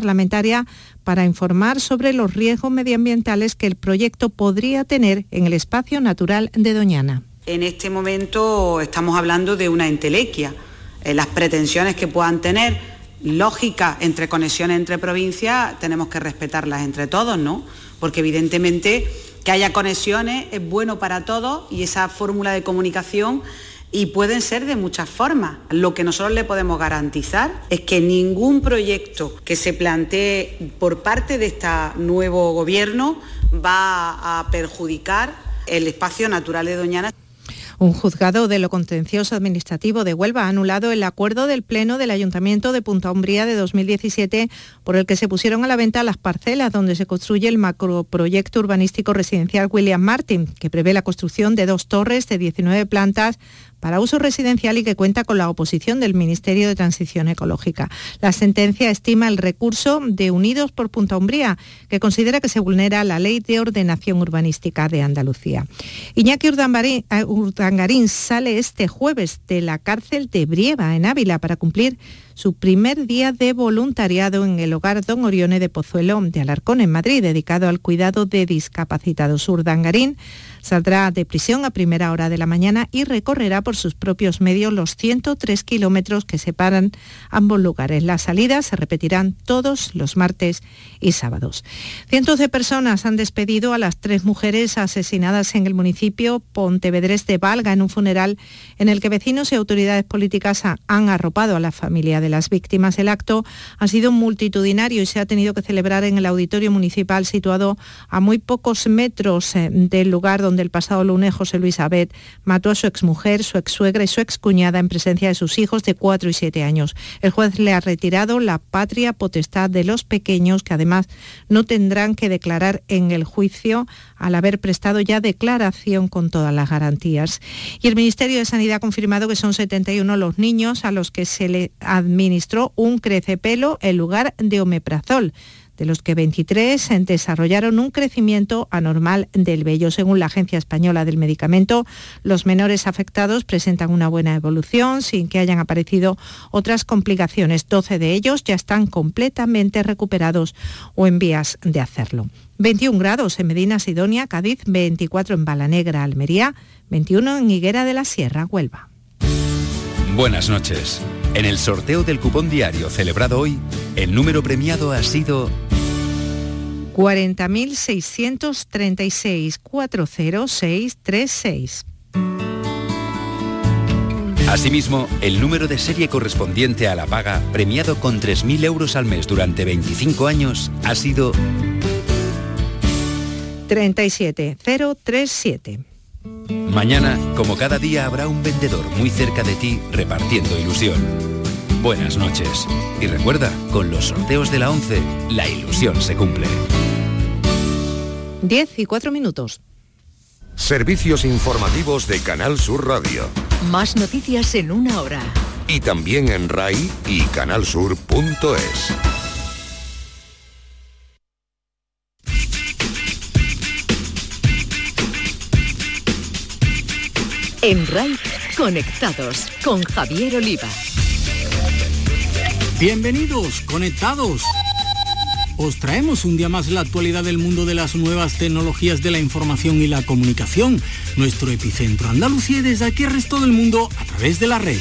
parlamentaria para informar sobre los riesgos medioambientales que el proyecto podría tener en el espacio natural de Doñana. En este momento estamos hablando de una entelequia. Eh, las pretensiones que puedan tener, lógica entre conexiones entre provincias, tenemos que respetarlas entre todos, ¿no? Porque evidentemente que haya conexiones es bueno para todos y esa fórmula de comunicación y pueden ser de muchas formas. Lo que nosotros le podemos garantizar es que ningún proyecto que se plantee por parte de este nuevo gobierno va a perjudicar el espacio natural de Doñana. Un juzgado de lo contencioso administrativo de Huelva ha anulado el acuerdo del Pleno del Ayuntamiento de Punta Umbría de 2017 por el que se pusieron a la venta las parcelas donde se construye el macroproyecto urbanístico residencial William Martin, que prevé la construcción de dos torres de 19 plantas para uso residencial y que cuenta con la oposición del Ministerio de Transición Ecológica. La sentencia estima el recurso de Unidos por Punta Umbría, que considera que se vulnera la Ley de Ordenación Urbanística de Andalucía. Iñaki eh, Urdangarín sale este jueves de la cárcel de Brieva, en Ávila, para cumplir su primer día de voluntariado en el hogar Don Orione de Pozuelo de Alarcón, en Madrid, dedicado al cuidado de discapacitados. Urdangarín saldrá de prisión a primera hora de la mañana y recorrerá por sus propios medios los 103 kilómetros que separan ambos lugares. Las salidas se repetirán todos los martes y sábados. Cientos de personas han despedido a las tres mujeres asesinadas en el municipio pontevedrés de Valga en un funeral en el que vecinos y autoridades políticas han arropado a la familia de las víctimas. El acto ha sido multitudinario y se ha tenido que celebrar en el auditorio municipal situado a muy pocos metros eh, del lugar donde el pasado lunes José Luis Abed mató a su exmujer, su exsuegra y su excuñada en presencia de sus hijos de 4 y 7 años. El juez le ha retirado la patria potestad de los pequeños que además no tendrán que declarar en el juicio al haber prestado ya declaración con todas las garantías. Y el Ministerio de Sanidad ha confirmado que son 71 los niños a los que se le administró un crecepelo en lugar de omeprazol de los que 23 desarrollaron un crecimiento anormal del vello. Según la Agencia Española del Medicamento, los menores afectados presentan una buena evolución sin que hayan aparecido otras complicaciones. 12 de ellos ya están completamente recuperados o en vías de hacerlo. 21 grados en Medina Sidonia, Cádiz, 24 en Balanegra, Almería, 21 en Higuera de la Sierra, Huelva. Buenas noches. En el sorteo del cupón diario celebrado hoy, el número premiado ha sido 40.636 40636. Asimismo, el número de serie correspondiente a la paga, premiado con 3.000 euros al mes durante 25 años, ha sido 37037. Mañana, como cada día, habrá un vendedor muy cerca de ti repartiendo ilusión. Buenas noches. Y recuerda, con los sorteos de la 11, la ilusión se cumple. 10 y 4 minutos. Servicios informativos de Canal Sur Radio. Más noticias en una hora. Y también en RAI y canalsur.es. En RAI, conectados con Javier Oliva. Bienvenidos, conectados os traemos un día más la actualidad del mundo de las nuevas tecnologías de la información y la comunicación, nuestro epicentro Andalucía y desde aquí el resto del mundo a través de la red.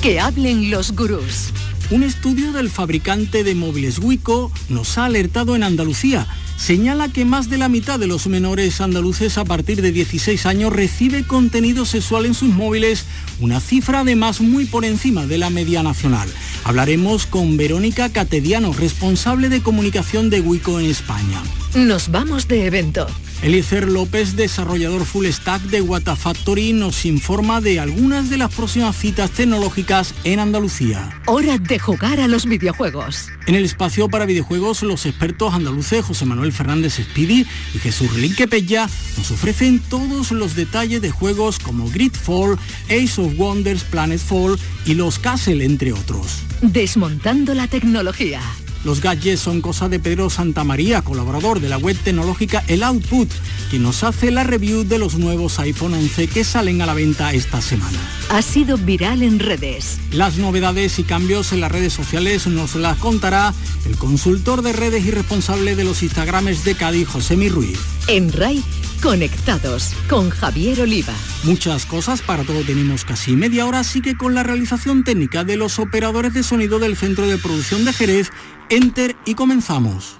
Que hablen los gurús. Un estudio del fabricante de móviles Wico nos ha alertado en Andalucía señala que más de la mitad de los menores andaluces a partir de 16 años recibe contenido sexual en sus móviles, una cifra además muy por encima de la media nacional. Hablaremos con Verónica Catediano, responsable de comunicación de Wico en España. Nos vamos de evento. Eliezer López, desarrollador full stack de Watafactory, nos informa de algunas de las próximas citas tecnológicas en Andalucía. Hora de jugar a los videojuegos. En el espacio para videojuegos, los expertos andaluces José Manuel Fernández Speedy y Jesús Relinque Pella nos ofrecen todos los detalles de juegos como Gridfall, Ace of Wonders, Planetfall y los Castle, entre otros. Desmontando la tecnología. Los gadgets son cosa de Pedro Santamaría, colaborador de la web tecnológica El Output, quien nos hace la review de los nuevos iPhone 11 que salen a la venta esta semana. Ha sido viral en redes. Las novedades y cambios en las redes sociales nos las contará el consultor de redes y responsable de los Instagrames de Cádiz, José Ruiz. En RAI, conectados con Javier Oliva. Muchas cosas, para todo tenemos casi media hora, así que con la realización técnica de los operadores de sonido del Centro de Producción de Jerez, Enter y comenzamos.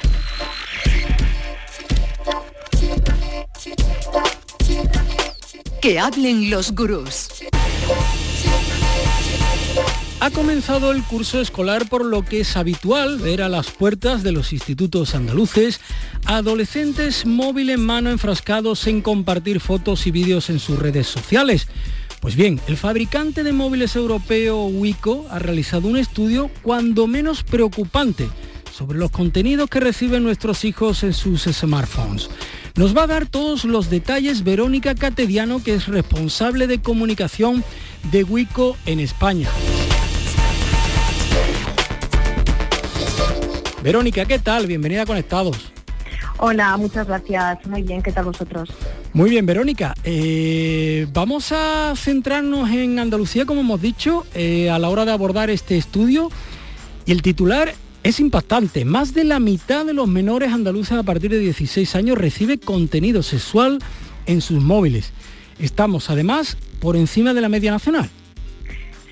Que hablen los gurús. Ha comenzado el curso escolar por lo que es habitual ver a las puertas de los institutos andaluces adolescentes móvil en mano enfrascados en compartir fotos y vídeos en sus redes sociales. Pues bien, el fabricante de móviles europeo Wico ha realizado un estudio cuando menos preocupante sobre los contenidos que reciben nuestros hijos en sus smartphones. Nos va a dar todos los detalles Verónica Catediano, que es responsable de comunicación de Wico en España. Verónica, ¿qué tal? Bienvenida a Conectados. Hola, muchas gracias. Muy bien, ¿qué tal vosotros? Muy bien, Verónica. Eh, vamos a centrarnos en Andalucía, como hemos dicho, eh, a la hora de abordar este estudio. Y el titular es impactante. Más de la mitad de los menores andaluces a partir de 16 años recibe contenido sexual en sus móviles. Estamos, además, por encima de la media nacional.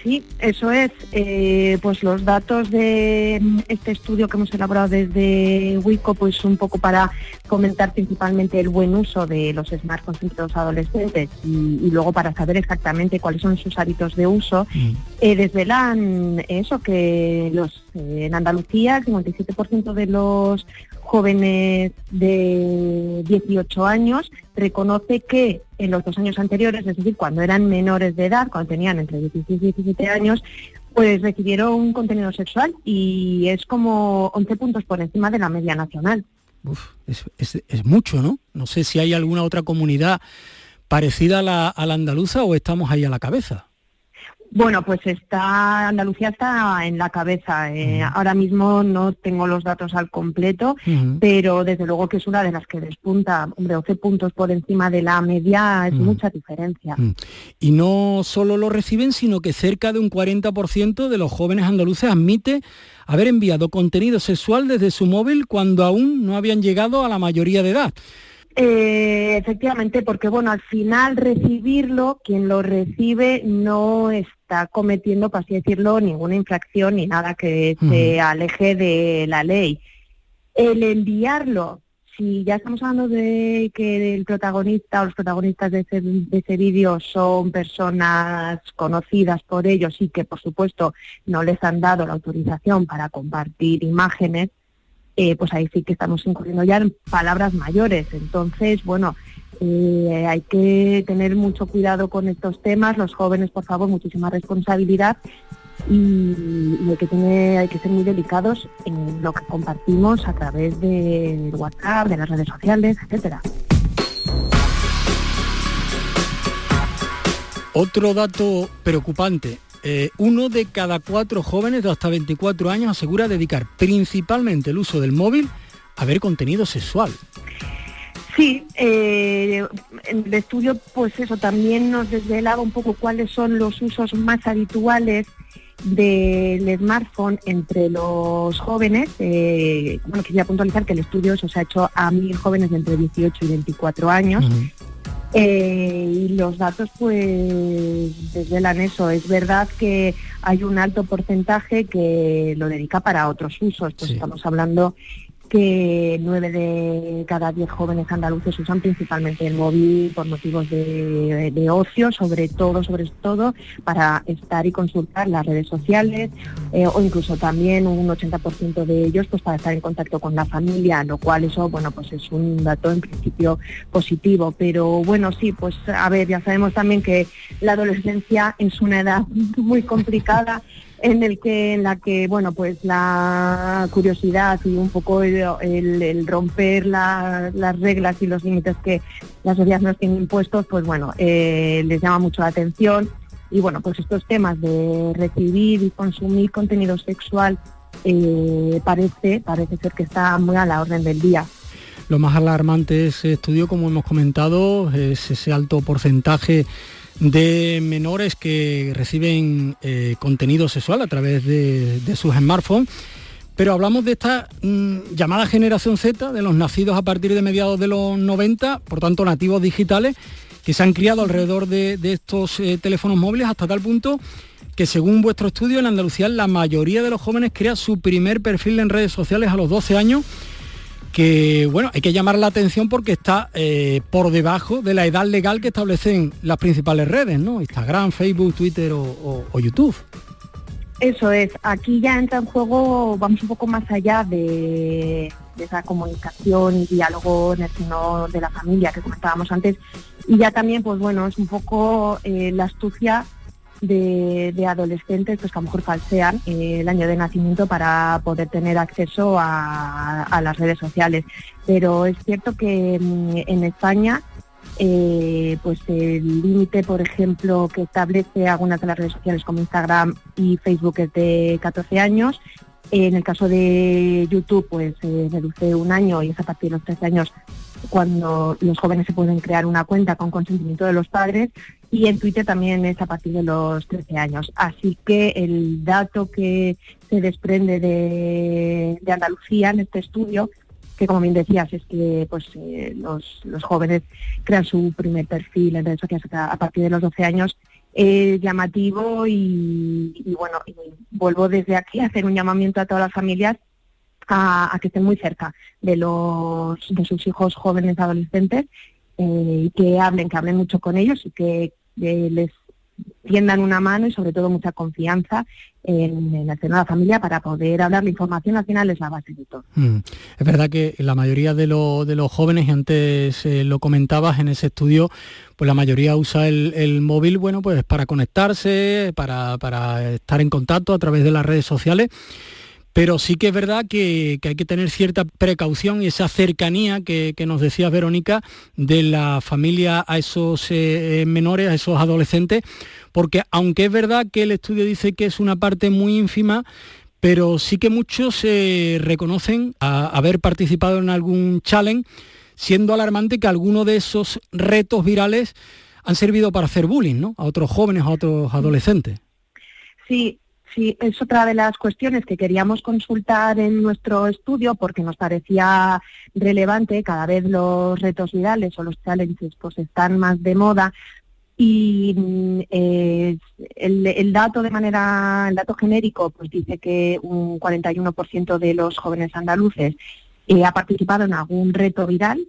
Sí, eso es. Eh, pues los datos de este estudio que hemos elaborado desde WICO, pues un poco para comentar principalmente el buen uso de los smartphones entre los adolescentes y, luego para saber exactamente cuáles son sus hábitos de uso, mm. eh, desvelan eso, que los en Andalucía el 57% de los jóvenes de 18 años reconoce que en los dos años anteriores, es decir, cuando eran menores de edad, cuando tenían entre 16 y 17 años, pues recibieron contenido sexual y es como 11 puntos por encima de la media nacional. Uf, es, mucho, ¿no? No sé si hay alguna otra comunidad parecida a la, a la andaluza o estamos ahí a la cabeza. Bueno, pues está Andalucía está en la cabeza. Eh, ahora mismo no tengo los datos al completo, pero desde luego que es una de las que despunta. Hombre, 12 puntos por encima de la media es mucha diferencia. Y no solo lo reciben, sino que cerca de un 40% de los jóvenes andaluces admite haber enviado contenido sexual desde su móvil cuando aún no habían llegado a la mayoría de edad. Eh, efectivamente, porque bueno, al final recibirlo, quien lo recibe no está cometiendo, por así decirlo, ninguna infracción ni nada que se aleje de la ley. El enviarlo, si ya estamos hablando de que el protagonista o los protagonistas de ese, de ese vídeo son personas conocidas por ellos y que por supuesto no les han dado la autorización para compartir imágenes, eh, pues ahí sí que estamos incurriendo ya en palabras mayores. Entonces, bueno, eh, hay que tener mucho cuidado con estos temas. Los jóvenes, por favor, muchísima responsabilidad y, hay, que tener, hay que ser muy delicados en lo que compartimos a través de WhatsApp, de las redes sociales, etcétera. Otro dato preocupante, eh, uno de cada cuatro jóvenes de hasta 24 años asegura dedicar principalmente el uso del móvil a ver contenido sexual. Sí, eh, el estudio pues eso también nos desvelaba un poco cuáles son los usos más habituales del smartphone entre los jóvenes. Eh, bueno, quería puntualizar que el estudio se ha hecho a mil jóvenes de entre 18 y 24 años. Eh, y los datos pues desvelan eso. Es verdad que hay un alto porcentaje que lo dedica para otros usos. Pues estamos hablando que nueve de cada diez jóvenes andaluces usan principalmente el móvil por motivos de, ocio, sobre todo, sobre todo para estar y consultar las redes sociales eh, o incluso también un 80% de ellos pues para estar en contacto con la familia, lo cual eso, bueno, pues es un dato en principio positivo. Pero bueno, sí, pues a ver, ya sabemos también que la adolescencia es una edad muy complicada en el que en la que bueno pues la curiosidad y un poco el, romper las reglas y los límites que la sociedad nos tiene impuestos pues bueno eh, les llama mucho la atención. Y bueno pues estos temas de recibir y consumir contenido sexual eh, parece parece ser que está muy a la orden del día. Lo más alarmante de ese estudio como hemos comentado es ese alto porcentaje de menores que reciben eh, contenido sexual a través de, sus smartphones. Pero hablamos de esta mm, llamada generación Z, de los nacidos a partir de mediados de los 90, por tanto nativos digitales, que se han criado alrededor de, estos eh, teléfonos móviles hasta tal punto que según vuestro estudio en Andalucía la mayoría de los jóvenes crea su primer perfil en redes sociales a los 12 años que bueno, hay que llamar la atención porque está eh, por debajo de la edad legal que establecen las principales redes, ¿no? Instagram, Facebook, Twitter o, YouTube. Eso es, aquí ya entra en juego, vamos un poco más allá de, esa comunicación y diálogo en el seno de la familia que comentábamos antes. Y ya también, pues bueno, es un poco eh, la astucia de, adolescentes pues que a lo mejor falsean eh, el año de nacimiento para poder tener acceso a, las redes sociales. Pero es cierto que mm, en España eh, pues el límite, por ejemplo, que establece algunas de las redes sociales como Instagram y Facebook es de 14 años. En el caso de YouTube, pues se reduce un año y es a partir de los 13 años cuando los jóvenes se pueden crear una cuenta con consentimiento de los padres y en Twitter también es a partir de los 13 años. Así que el dato que se desprende de, Andalucía en este estudio, que como bien decías, es que pues eh, los, jóvenes crean su primer perfil en redes sociales a partir de los 12 años, es llamativo y, bueno, vuelvo desde aquí a hacer un llamamiento a todas las familias a, que estén muy cerca de, los, de sus hijos jóvenes adolescentes eh, y que hablen, que hablen mucho con ellos y que les tiendan una mano y sobre todo mucha confianza en, en el la familia para poder hablar. La información al final es la base de todo. Mm. Es verdad que la mayoría de, de los jóvenes, y antes eh, lo comentabas en ese estudio, pues la mayoría usa el, móvil, bueno, pues para conectarse, para, para estar en contacto a través de las redes sociales pero sí que es verdad que, hay que tener cierta precaución y esa cercanía que, nos decía Verónica de la familia a esos eh, menores, a esos adolescentes, porque aunque es verdad que el estudio dice que es una parte muy ínfima, pero sí que muchos se reconocen a haber participado en algún challenge, siendo alarmante que algunos de esos retos virales han servido para hacer bullying ¿no? a otros jóvenes, a otros adolescentes. Sí, Sí, es otra de las cuestiones que queríamos consultar en nuestro estudio porque nos parecía relevante. Cada vez los retos virales o los challenges pues están más de moda y mm, el, dato de manera, el dato genérico pues dice que un 41% de los jóvenes andaluces eh, ha participado en algún reto viral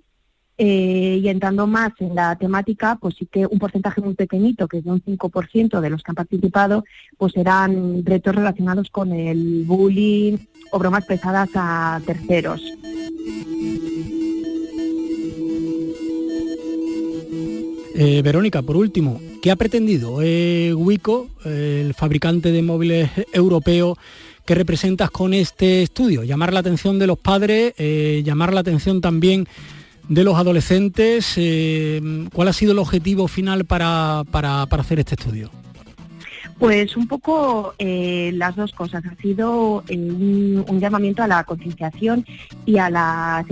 eh, y entrando más en la temática, pues sí que un porcentaje muy pequeñito, que es de un 5% de los que han participado, pues eran retos relacionados con el bullying o bromas pesadas a terceros. Eh, Verónica, por último, ¿qué ha pretendido eh, Wico, el fabricante de móviles europeo, que representas con este estudio? Llamar la atención de los padres, llamar la atención también de los adolescentes. Eh, ¿Cuál ha sido el objetivo final para, hacer este estudio? Pues un poco eh, las dos cosas. Ha sido eh, un, llamamiento a la concienciación y a la,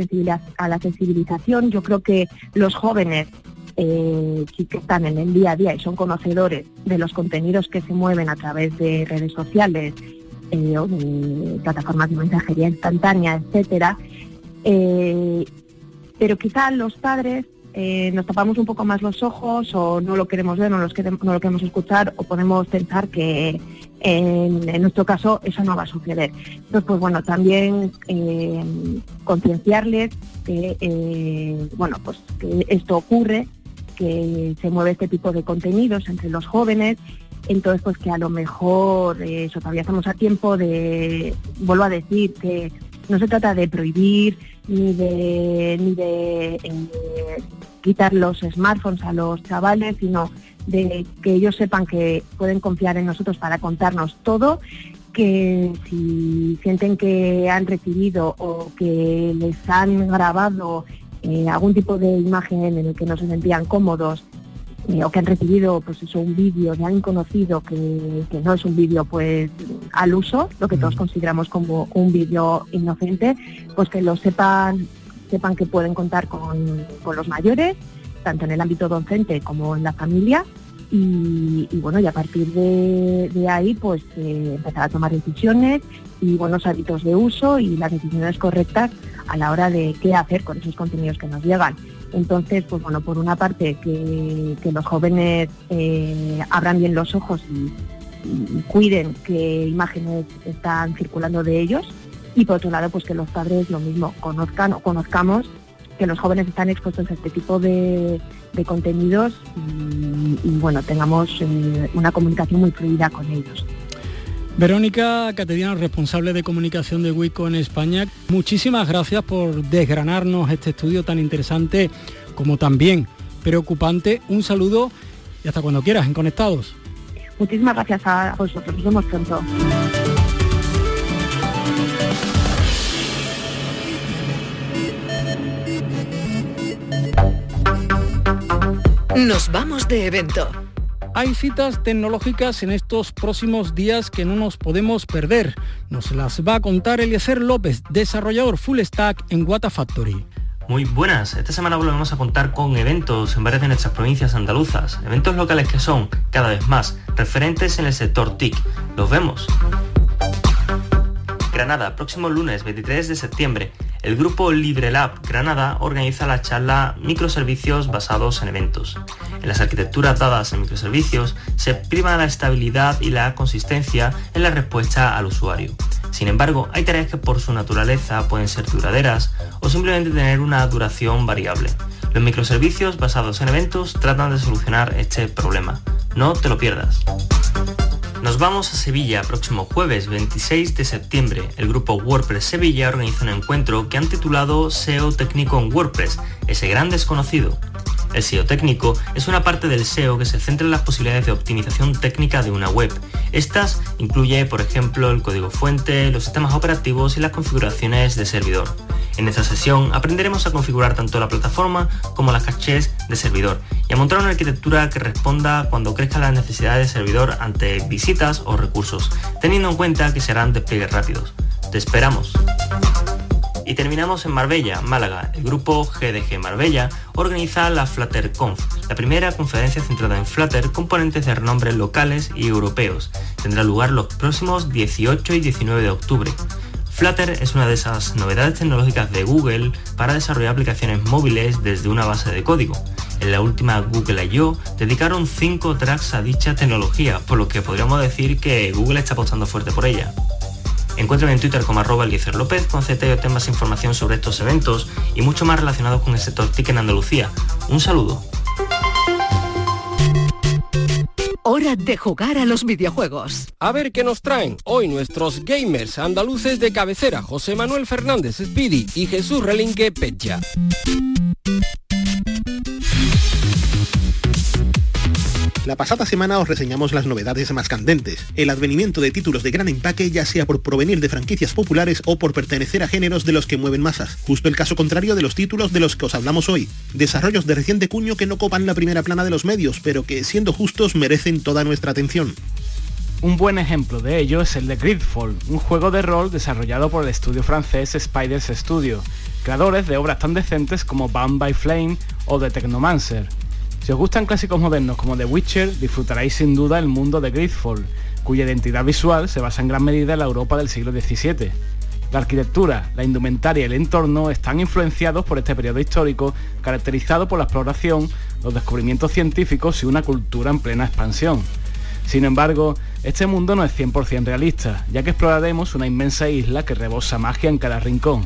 a la sensibilización. Yo creo que los jóvenes que están en el día a día y son conocedores de los contenidos que se mueven a través de redes sociales plataformas de mensajería instantánea, etcétera, pero quizá los padres eh, nos tapamos un poco más los ojos o no lo queremos ver, no, lo queremos escuchar o podemos pensar que en, nuestro caso eso no va a suceder. Entonces, pues bueno, también eh, concienciarles que, eh, bueno, pues que esto ocurre, que se mueve este tipo de contenidos entre los jóvenes entonces pues que a lo mejor eso todavía estamos a tiempo de vuelvo a decir que no se trata de prohibir ni de, ni de eh, quitar los smartphones a los chavales, sino de que ellos sepan que pueden confiar en nosotros para contarnos todo, que si sienten que han recibido o que les han grabado eh, algún tipo de imagen en el que no se sentían cómodos eh, o que han recibido pues eso, un vídeo de alguien conocido que, no es un vídeo pues al uso, lo que todos consideramos como un vídeo inocente, pues que lo sepan, sepan que pueden contar con, los mayores, tanto en el ámbito docente como en la familia, y, bueno, y a partir de, ahí pues eh, empezar a tomar decisiones y buenos hábitos de uso y las decisiones correctas a la hora de qué hacer con esos contenidos que nos llegan. Entonces, pues bueno, por una parte que, los jóvenes eh, abran bien los ojos y, cuiden qué imágenes están circulando de ellos y por otro lado, pues que los padres lo mismo conozcan o conozcamos que los jóvenes están expuestos a este tipo de, contenidos y, bueno, tengamos eh, una comunicación muy fluida con ellos. Verónica Cateriano, responsable de comunicación de Wico en España, muchísimas gracias por desgranarnos este estudio tan interesante como también preocupante. Un saludo y hasta cuando quieras en Conectados. Muchísimas gracias a vosotros. Nos vemos pronto. Nos vamos de evento. Hay citas tecnológicas en estos próximos días que no nos podemos perder. Nos las va a contar Eliezer López, desarrollador full stack en Wata Factory. Muy buenas, esta semana volvemos a contar con eventos en varias de nuestras provincias andaluzas, eventos locales que son, cada vez más, referentes en el sector TIC. Los vemos. Granada, próximo lunes 23 de septiembre, el grupo LibreLab Granada organiza la charla Microservicios basados en eventos. En las arquitecturas dadas en microservicios se prima la estabilidad y la consistencia en la respuesta al usuario. Sin embargo, hay tareas que por su naturaleza pueden ser duraderas o simplemente tener una duración variable. Los microservicios basados en eventos tratan de solucionar este problema. No te lo pierdas. Nos vamos a Sevilla, próximo jueves 26 de septiembre. El grupo WordPress Sevilla organiza un encuentro que han titulado SEO técnico en WordPress, ese gran desconocido. El SEO técnico es una parte del SEO que se centra en las posibilidades de optimización técnica de una web. Estas incluye, por ejemplo, el código fuente, los sistemas operativos y las configuraciones de servidor. En esta sesión aprenderemos a configurar tanto la plataforma como las cachés de servidor y a montar una arquitectura que responda cuando crezcan las necesidades de servidor ante visitas o recursos, teniendo en cuenta que serán despliegues rápidos. Te esperamos. Y terminamos en Marbella, Málaga. El grupo GDG Marbella organiza la FlutterConf, la primera conferencia centrada en Flutter, componentes de renombre locales y europeos. Tendrá lugar los próximos 18 y 19 de octubre. Flutter es una de esas novedades tecnológicas de Google para desarrollar aplicaciones móviles desde una base de código. En la última Google I.O. dedicaron 5 tracks a dicha tecnología, por lo que podríamos decir que Google está apostando fuerte por ella. Encuéntrame en Twitter como arroba López con CT o más información sobre estos eventos y mucho más relacionados con el sector TIC en Andalucía. Un saludo. Hora de jugar a los videojuegos. A ver qué nos traen hoy nuestros gamers andaluces de cabecera, José Manuel Fernández Speedy y Jesús Relinque Pecha. La pasada semana os reseñamos las novedades más candentes, el advenimiento de títulos de gran empaque ya sea por provenir de franquicias populares o por pertenecer a géneros de los que mueven masas, justo el caso contrario de los títulos de los que os hablamos hoy, desarrollos de reciente cuño que no copan la primera plana de los medios, pero que siendo justos merecen toda nuestra atención. Un buen ejemplo de ello es el de Gridfall, un juego de rol desarrollado por el estudio francés Spiders Studio, creadores de obras tan decentes como Bound by Flame o The Technomancer. Si os gustan clásicos modernos como The Witcher, disfrutaréis sin duda el mundo de Gridfall, cuya identidad visual se basa en gran medida en la Europa del siglo XVII. La arquitectura, la indumentaria y el entorno están influenciados por este periodo histórico caracterizado por la exploración, los descubrimientos científicos y una cultura en plena expansión. Sin embargo, este mundo no es 100% realista, ya que exploraremos una inmensa isla que rebosa magia en cada rincón.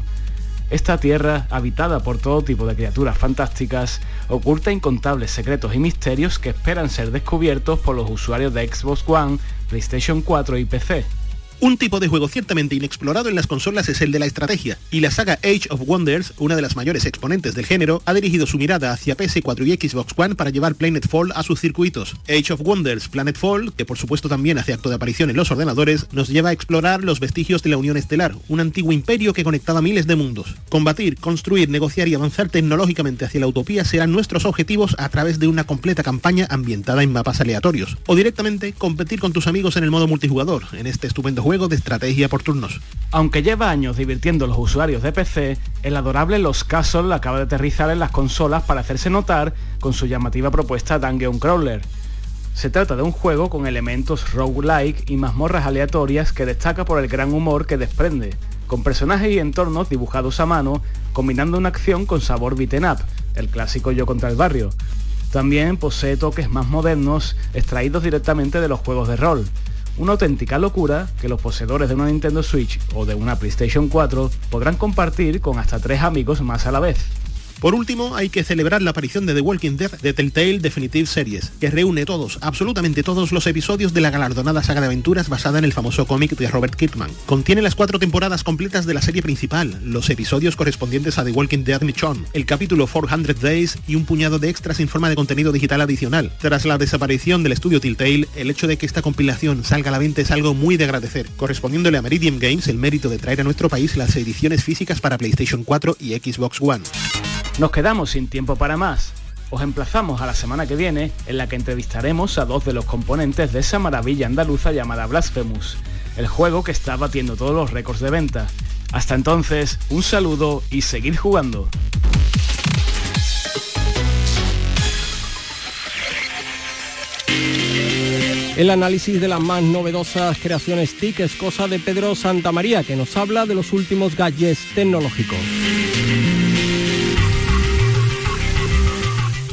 Esta tierra, habitada por todo tipo de criaturas fantásticas, oculta incontables secretos y misterios que esperan ser descubiertos por los usuarios de Xbox One, PlayStation 4 y PC. Un tipo de juego ciertamente inexplorado en las consolas es el de la estrategia, y la saga Age of Wonders, una de las mayores exponentes del género, ha dirigido su mirada hacia PS4 y Xbox One para llevar Planetfall a sus circuitos. Age of Wonders Planetfall, que por supuesto también hace acto de aparición en los ordenadores, nos lleva a explorar los vestigios de la Unión Estelar, un antiguo imperio que conectaba miles de mundos. Combatir, construir, negociar y avanzar tecnológicamente hacia la utopía serán nuestros objetivos a través de una completa campaña ambientada en mapas aleatorios, o directamente competir con tus amigos en el modo multijugador, en este estupendo juego juego de estrategia por turnos. Aunque lleva años divirtiendo a los usuarios de PC, el adorable Los Castle acaba de aterrizar en las consolas para hacerse notar con su llamativa propuesta Dungeon Crawler. Se trata de un juego con elementos roguelike y mazmorras aleatorias que destaca por el gran humor que desprende, con personajes y entornos dibujados a mano, combinando una acción con sabor beaten up, el clásico yo contra el barrio. También posee toques más modernos extraídos directamente de los juegos de rol. Una auténtica locura que los poseedores de una Nintendo Switch o de una PlayStation 4 podrán compartir con hasta tres amigos más a la vez. Por último, hay que celebrar la aparición de The Walking Dead de Telltale Definitive Series, que reúne todos, absolutamente todos los episodios de la galardonada saga de aventuras basada en el famoso cómic de Robert Kirkman. Contiene las cuatro temporadas completas de la serie principal, los episodios correspondientes a The Walking Dead Michonne, el capítulo 400 Days y un puñado de extras en forma de contenido digital adicional. Tras la desaparición del estudio Telltale, el hecho de que esta compilación salga a la venta es algo muy de agradecer, correspondiéndole a Meridian Games el mérito de traer a nuestro país las ediciones físicas para PlayStation 4 y Xbox One. Nos quedamos sin tiempo para más. Os emplazamos a la semana que viene en la que entrevistaremos a dos de los componentes de esa maravilla andaluza llamada Blasphemous, el juego que está batiendo todos los récords de venta. Hasta entonces, un saludo y seguid jugando. El análisis de las más novedosas creaciones TIC es cosa de Pedro Santamaría, que nos habla de los últimos gadgets tecnológicos.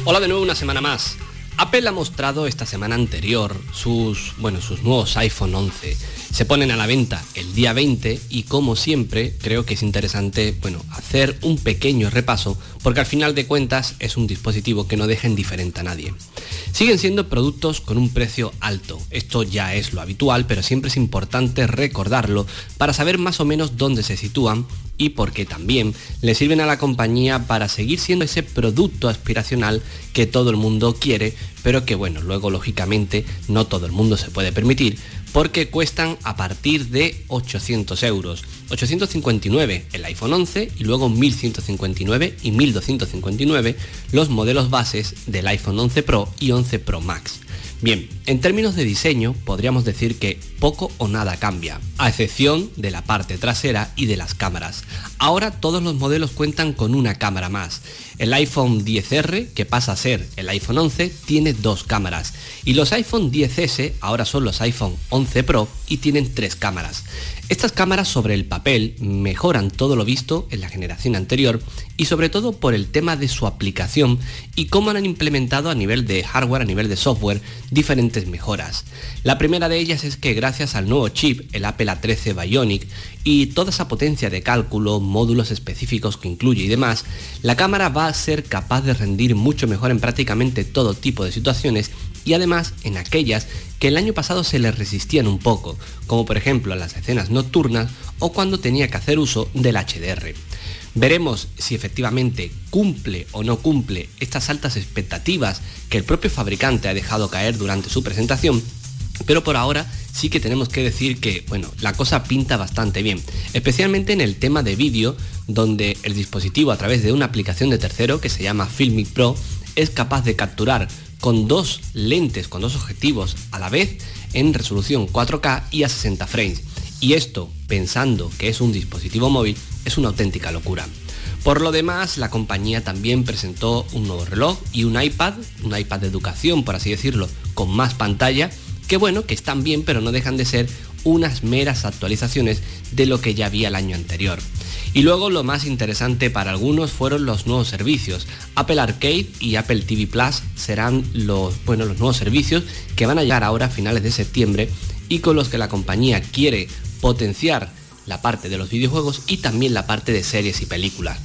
Hola de nuevo una semana más. Apple ha mostrado esta semana anterior sus, bueno, sus nuevos iPhone 11. Se ponen a la venta el día 20 y como siempre creo que es interesante bueno, hacer un pequeño repaso porque al final de cuentas es un dispositivo que no deja indiferente a nadie. Siguen siendo productos con un precio alto, esto ya es lo habitual, pero siempre es importante recordarlo para saber más o menos dónde se sitúan y porque también le sirven a la compañía para seguir siendo ese producto aspiracional que todo el mundo quiere, pero que bueno, luego lógicamente no todo el mundo se puede permitir, porque cuestan a partir de 800 euros. 859 el iPhone 11 y luego 1159 y 1259 los modelos bases del iPhone 11 Pro y 11 Pro Max. Bien, en términos de diseño podríamos decir que poco o nada cambia, a excepción de la parte trasera y de las cámaras. Ahora todos los modelos cuentan con una cámara más. El iPhone 10R, que pasa a ser el iPhone 11, tiene dos cámaras. Y los iPhone 10S ahora son los iPhone 11 Pro y tienen tres cámaras. Estas cámaras sobre el papel mejoran todo lo visto en la generación anterior y sobre todo por el tema de su aplicación y cómo han implementado a nivel de hardware, a nivel de software, diferentes mejoras. La primera de ellas es que gracias al nuevo chip, el Apple A13 Bionic, y toda esa potencia de cálculo, módulos específicos que incluye y demás, la cámara va a ser capaz de rendir mucho mejor en prácticamente todo tipo de situaciones y además en aquellas que el año pasado se le resistían un poco, como por ejemplo las escenas nocturnas o cuando tenía que hacer uso del HDR. Veremos si efectivamente cumple o no cumple estas altas expectativas que el propio fabricante ha dejado caer durante su presentación, pero por ahora sí que tenemos que decir que, bueno, la cosa pinta bastante bien, especialmente en el tema de vídeo, donde el dispositivo a través de una aplicación de tercero que se llama Filmic Pro es capaz de capturar con dos lentes, con dos objetivos a la vez en resolución 4K y a 60 frames. Y esto, pensando que es un dispositivo móvil, es una auténtica locura. Por lo demás, la compañía también presentó un nuevo reloj y un iPad, un iPad de educación, por así decirlo, con más pantalla, que bueno, que están bien, pero no dejan de ser unas meras actualizaciones de lo que ya había el año anterior. Y luego lo más interesante para algunos fueron los nuevos servicios. Apple Arcade y Apple TV Plus serán los, bueno, los nuevos servicios que van a llegar ahora a finales de septiembre y con los que la compañía quiere potenciar la parte de los videojuegos y también la parte de series y películas.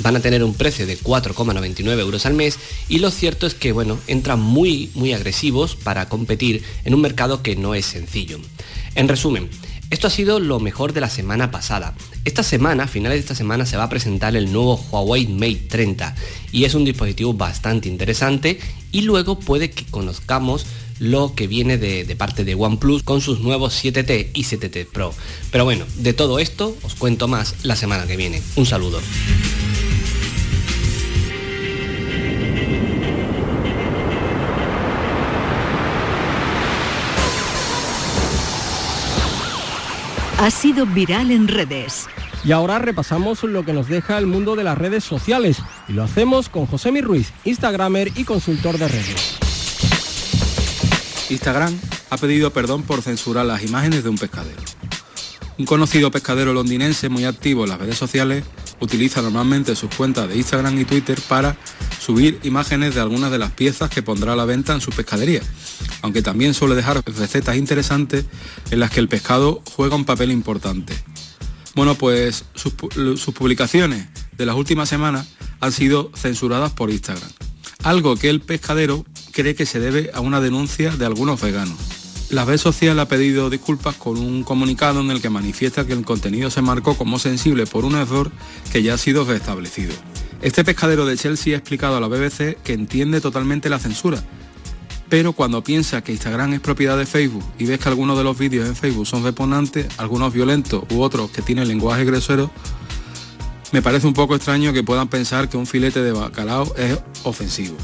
Van a tener un precio de 4,99 euros al mes y lo cierto es que bueno, entran muy muy agresivos para competir en un mercado que no es sencillo. En resumen, esto ha sido lo mejor de la semana pasada. Esta semana, a finales de esta semana, se va a presentar el nuevo Huawei Mate 30 y es un dispositivo bastante interesante y luego puede que conozcamos lo que viene de, de, parte de OnePlus con sus nuevos 7T y 7T Pro. Pero bueno, de todo esto os cuento más la semana que viene. Un saludo. Ha sido viral en redes. Y ahora repasamos lo que nos deja el mundo de las redes sociales y lo hacemos con José Mi Ruiz, Instagramer y consultor de redes. Instagram ha pedido perdón por censurar las imágenes de un pescadero. Un conocido pescadero londinense muy activo en las redes sociales utiliza normalmente sus cuentas de Instagram y Twitter para subir imágenes de algunas de las piezas que pondrá a la venta en su pescadería, aunque también suele dejar recetas interesantes en las que el pescado juega un papel importante. Bueno, pues sus, sus publicaciones de las últimas semanas han sido censuradas por Instagram, algo que el pescadero cree que se debe a una denuncia de algunos veganos. La red social ha pedido disculpas con un comunicado en el que manifiesta que el contenido se marcó como sensible por un error que ya ha sido restablecido. Este pescadero de Chelsea ha explicado a la BBC que entiende totalmente la censura, pero cuando piensa que Instagram es propiedad de Facebook y ves que algunos de los vídeos en Facebook son repugnantes, algunos violentos u otros que tienen lenguaje grosero, me parece un poco extraño que puedan pensar que un filete de bacalao es ofensivo.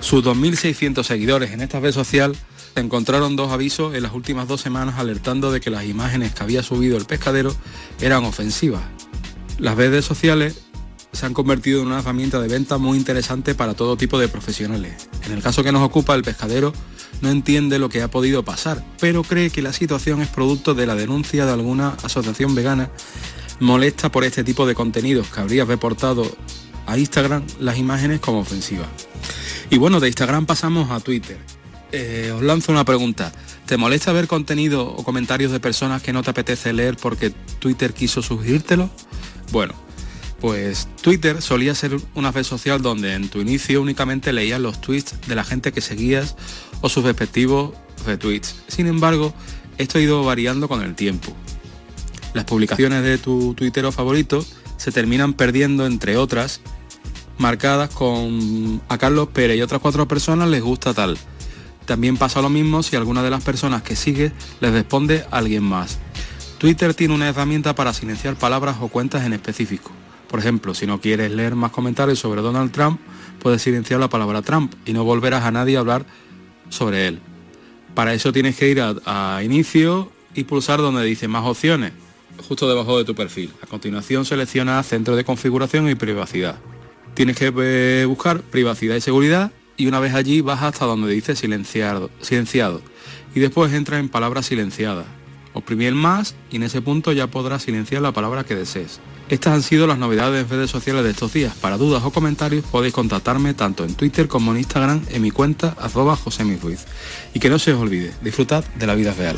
Sus 2.600 seguidores en esta red social encontraron dos avisos en las últimas dos semanas alertando de que las imágenes que había subido el pescadero eran ofensivas. Las redes sociales se han convertido en una herramienta de venta muy interesante para todo tipo de profesionales. En el caso que nos ocupa, el pescadero no entiende lo que ha podido pasar, pero cree que la situación es producto de la denuncia de alguna asociación vegana molesta por este tipo de contenidos que habría reportado a Instagram las imágenes como ofensivas. Y bueno, de Instagram pasamos a Twitter. Eh, os lanzo una pregunta. ¿Te molesta ver contenido o comentarios de personas que no te apetece leer porque Twitter quiso sugerírtelo? Bueno, pues Twitter solía ser una red social donde en tu inicio únicamente leías los tweets de la gente que seguías o sus respectivos retweets. Sin embargo, esto ha ido variando con el tiempo. Las publicaciones de tu tuitero favorito se terminan perdiendo, entre otras, marcadas con a Carlos Pérez y otras cuatro personas les gusta tal también pasa lo mismo si alguna de las personas que sigue les responde a alguien más. Twitter tiene una herramienta para silenciar palabras o cuentas en específico. Por ejemplo, si no quieres leer más comentarios sobre Donald Trump, puedes silenciar la palabra Trump y no volverás a nadie a hablar sobre él. Para eso tienes que ir a, a inicio y pulsar donde dice más opciones, justo debajo de tu perfil. A continuación selecciona centro de configuración y privacidad. Tienes que eh, buscar privacidad y seguridad y una vez allí vas hasta donde dice silenciado, silenciado y después entra en palabras silenciadas. Oprimir más y en ese punto ya podrás silenciar la palabra que desees. Estas han sido las novedades en redes sociales de estos días. Para dudas o comentarios podéis contactarme tanto en Twitter como en Instagram en mi cuenta arroba. Y que no se os olvide, disfrutad de la vida real.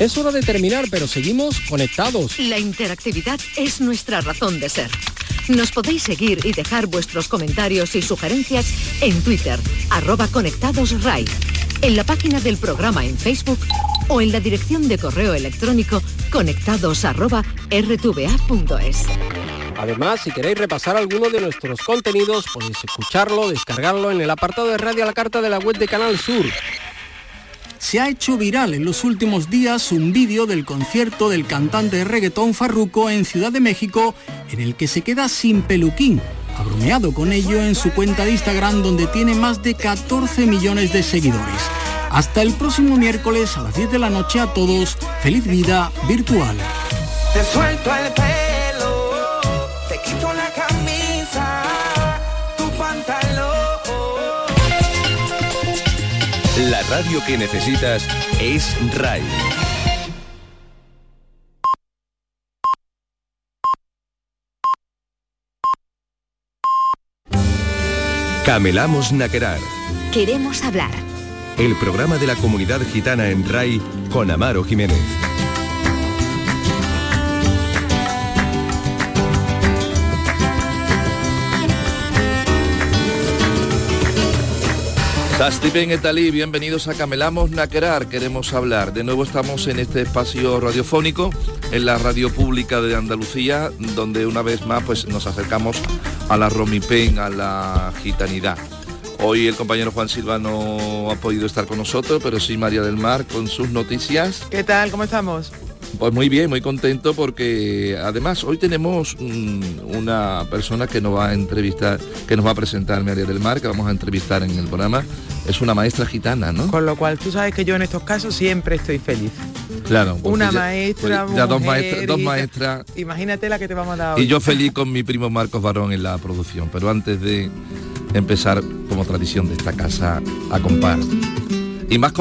Es hora de terminar, pero seguimos conectados. La interactividad es nuestra razón de ser. Nos podéis seguir y dejar vuestros comentarios y sugerencias en Twitter, arroba conectadosRai, en la página del programa en Facebook o en la dirección de correo electrónico conectados arroba rtva.es. Además, si queréis repasar alguno de nuestros contenidos, podéis escucharlo, descargarlo en el apartado de Radio a la Carta de la web de Canal Sur se ha hecho viral en los últimos días un vídeo del concierto del cantante de reggaetón Farruko en Ciudad de México en el que se queda sin peluquín, abrumeado con ello en su cuenta de Instagram donde tiene más de 14 millones de seguidores. Hasta el próximo miércoles a las 10 de la noche a todos, feliz vida virtual. Radio que necesitas es RAI. Camelamos Naquerar. Queremos hablar. El programa de la comunidad gitana en RAI con Amaro Jiménez. Tastipen Etalí, bienvenidos a Camelamos Naquerar, queremos hablar. De nuevo estamos en este espacio radiofónico, en la radio pública de Andalucía, donde una vez más pues, nos acercamos a la romipen, a la gitanidad. Hoy el compañero Juan Silva no ha podido estar con nosotros, pero sí María del Mar con sus noticias. ¿Qué tal? ¿Cómo estamos? Pues muy bien, muy contento porque además hoy tenemos mm, una persona que nos va a entrevistar, que nos va a presentar María del Mar, que vamos a entrevistar en el programa. Es una maestra gitana, ¿no? Con lo cual tú sabes que yo en estos casos siempre estoy feliz. Claro. porque Una ya- maestra, pues ya dos maestras, dos maestras Imagínate la que te vamos a dar hoy. y yo feliz con mi primo Marcos Barón en la producción. Pero antes de empezar, como tradición de esta casa, a compar. Y más con